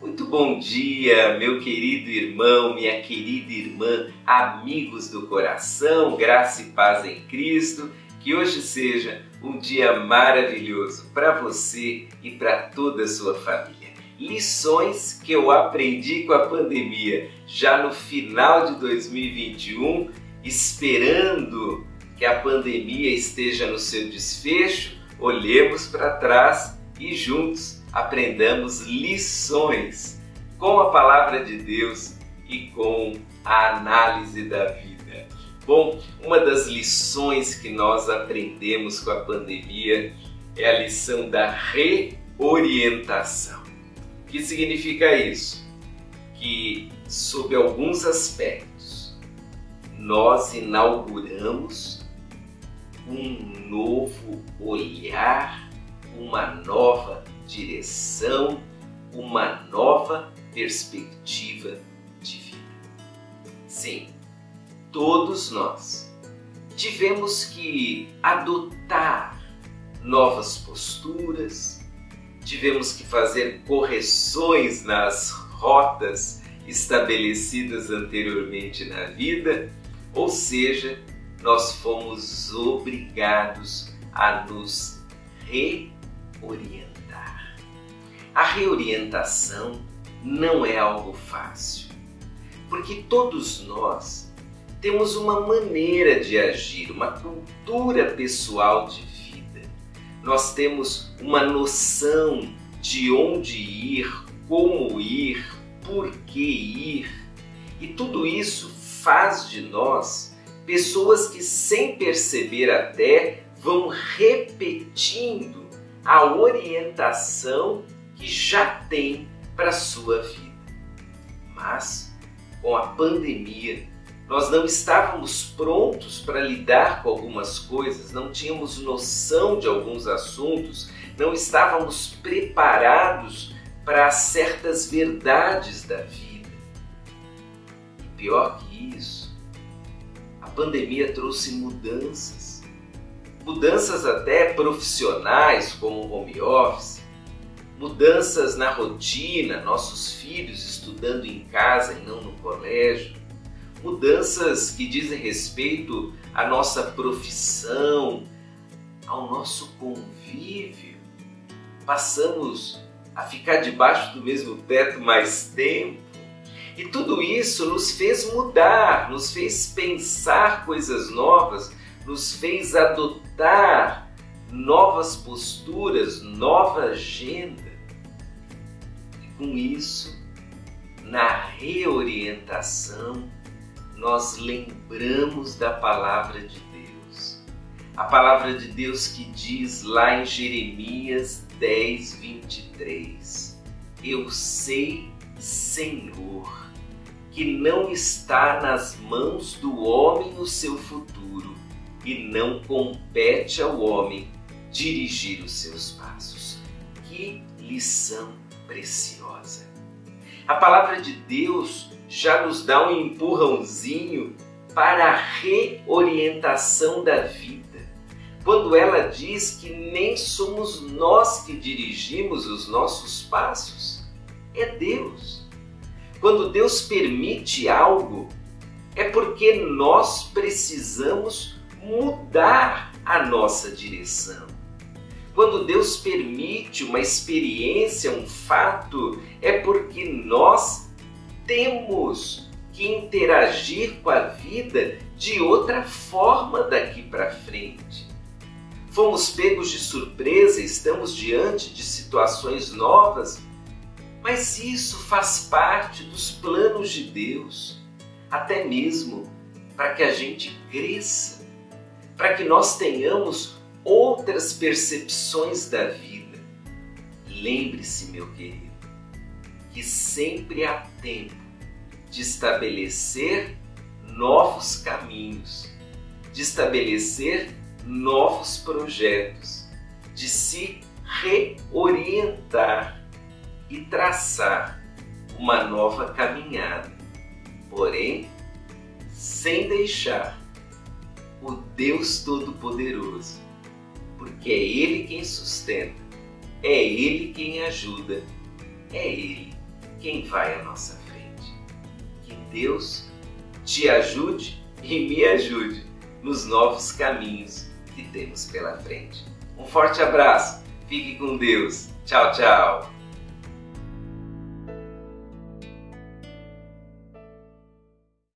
Muito bom dia, meu querido irmão, minha querida irmã, amigos do coração, graça e paz em Cristo. Que hoje seja um dia maravilhoso para você e para toda a sua família. Lições que eu aprendi com a pandemia já no final de 2021, esperando que a pandemia esteja no seu desfecho, olhemos para trás e juntos aprendamos lições com a palavra de Deus e com a análise da vida. Bom, uma das lições que nós aprendemos com a pandemia é a lição da reorientação. O que significa isso? Que, sob alguns aspectos, nós inauguramos um novo olhar, uma nova direção, uma nova perspectiva de vida. Sim, todos nós tivemos que adotar novas posturas, tivemos que fazer correções nas rotas estabelecidas anteriormente na vida, ou seja, nós fomos obrigados a nos reorientar. A reorientação não é algo fácil, porque todos nós temos uma maneira de agir, uma cultura pessoal de vida. Nós temos uma noção de onde ir, como ir, por que ir. E tudo isso faz de nós pessoas que, sem perceber até, vão repetindo a orientação que já tem para a sua vida. Mas, com a pandemia, nós não estávamos prontos para lidar com algumas coisas, não tínhamos noção de alguns assuntos, não estávamos preparados para certas verdades da vida. E pior que isso, a pandemia trouxe mudanças, mudanças até profissionais, como o home office, mudanças na rotina, nossos filhos estudando em casa e não no colégio mudanças que dizem respeito à nossa profissão, ao nosso convívio. Passamos a ficar debaixo do mesmo teto mais tempo. E tudo isso nos fez mudar, nos fez pensar coisas novas, nos fez adotar novas posturas, nova agenda. E com isso, na reorientação, nós lembramos da palavra de Deus. A palavra de Deus que diz lá em Jeremias 10, 23: Eu sei, Senhor, que não está nas mãos do homem o seu futuro e não compete ao homem dirigir os seus passos. Que lição preciosa! A palavra de Deus já nos dá um empurrãozinho para a reorientação da vida. Quando ela diz que nem somos nós que dirigimos os nossos passos, é Deus. Quando Deus permite algo, é porque nós precisamos mudar a nossa direção. Quando Deus permite uma experiência, um fato, é porque nós temos que interagir com a vida de outra forma daqui para frente. Fomos pegos de surpresa, estamos diante de situações novas, mas isso faz parte dos planos de Deus, até mesmo para que a gente cresça, para que nós tenhamos outras percepções da vida. Lembre-se, meu querido, que sempre há tempo de estabelecer novos caminhos, de estabelecer novos projetos, de se reorientar e traçar uma nova caminhada. Porém, sem deixar o Deus Todo-Poderoso, porque é Ele quem sustenta, é Ele quem ajuda, é Ele quem vai à nossa frente. Deus te ajude e me ajude nos novos caminhos que temos pela frente. Um forte abraço, fique com Deus. Tchau, tchau.